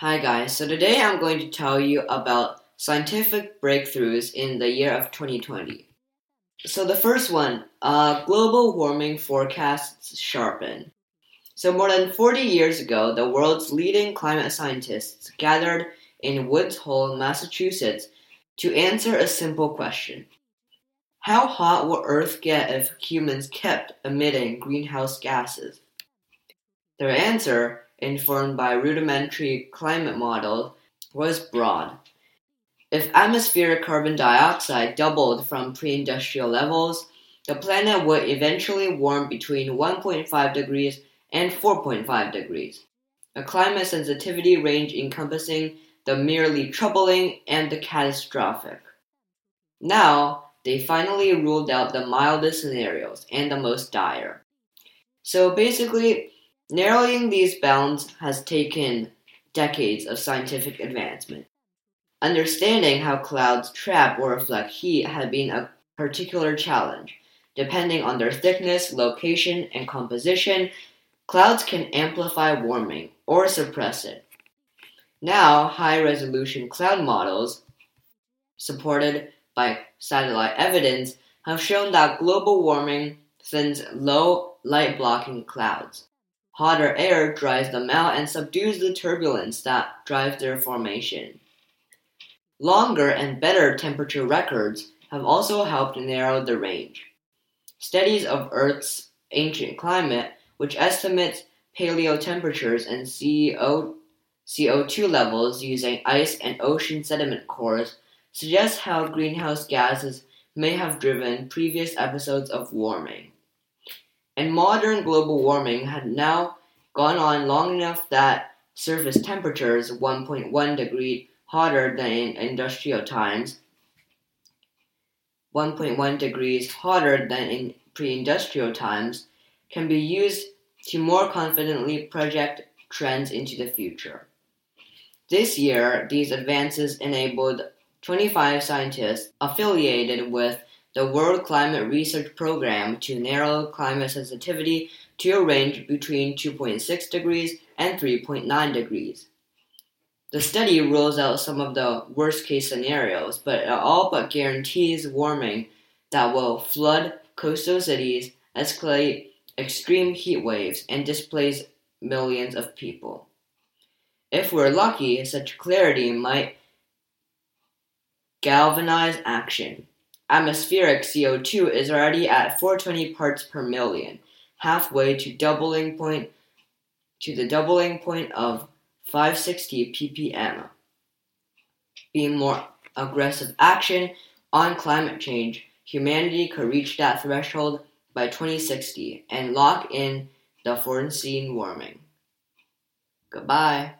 Hi guys, so today I'm going to tell you about scientific breakthroughs in the year of 2020. So the first one, uh, global warming forecasts sharpen. So more than 40 years ago, the world's leading climate scientists gathered in Woods Hole, Massachusetts to answer a simple question. How hot will Earth get if humans kept emitting greenhouse gases? Their answer informed by rudimentary climate models, was broad. If atmospheric carbon dioxide doubled from pre industrial levels, the planet would eventually warm between 1.5 degrees and 4.5 degrees, a climate sensitivity range encompassing the merely troubling and the catastrophic. Now, they finally ruled out the mildest scenarios and the most dire. So basically, Narrowing these bounds has taken decades of scientific advancement. Understanding how clouds trap or reflect heat has been a particular challenge. Depending on their thickness, location, and composition, clouds can amplify warming or suppress it. Now, high resolution cloud models, supported by satellite evidence, have shown that global warming sends low light blocking clouds. Hotter air dries them out and subdues the turbulence that drives their formation. Longer and better temperature records have also helped narrow the range. Studies of Earth's ancient climate, which estimates paleo temperatures and CO, CO2 levels using ice and ocean sediment cores, suggest how greenhouse gases may have driven previous episodes of warming and modern global warming had now gone on long enough that surface temperatures 1.1 degree hotter than in industrial times, 1.1 degrees hotter than in pre-industrial times, can be used to more confidently project trends into the future. This year, these advances enabled 25 scientists affiliated with the World Climate Research Program to narrow climate sensitivity to a range between 2.6 degrees and 3.9 degrees. The study rules out some of the worst case scenarios, but it all but guarantees warming that will flood coastal cities, escalate extreme heat waves, and displace millions of people. If we're lucky, such clarity might galvanize action. Atmospheric CO2 is already at 420 parts per million, halfway to doubling point to the doubling point of 560 ppm. Being more aggressive action on climate change, humanity could reach that threshold by 2060 and lock in the foreseen warming. Goodbye.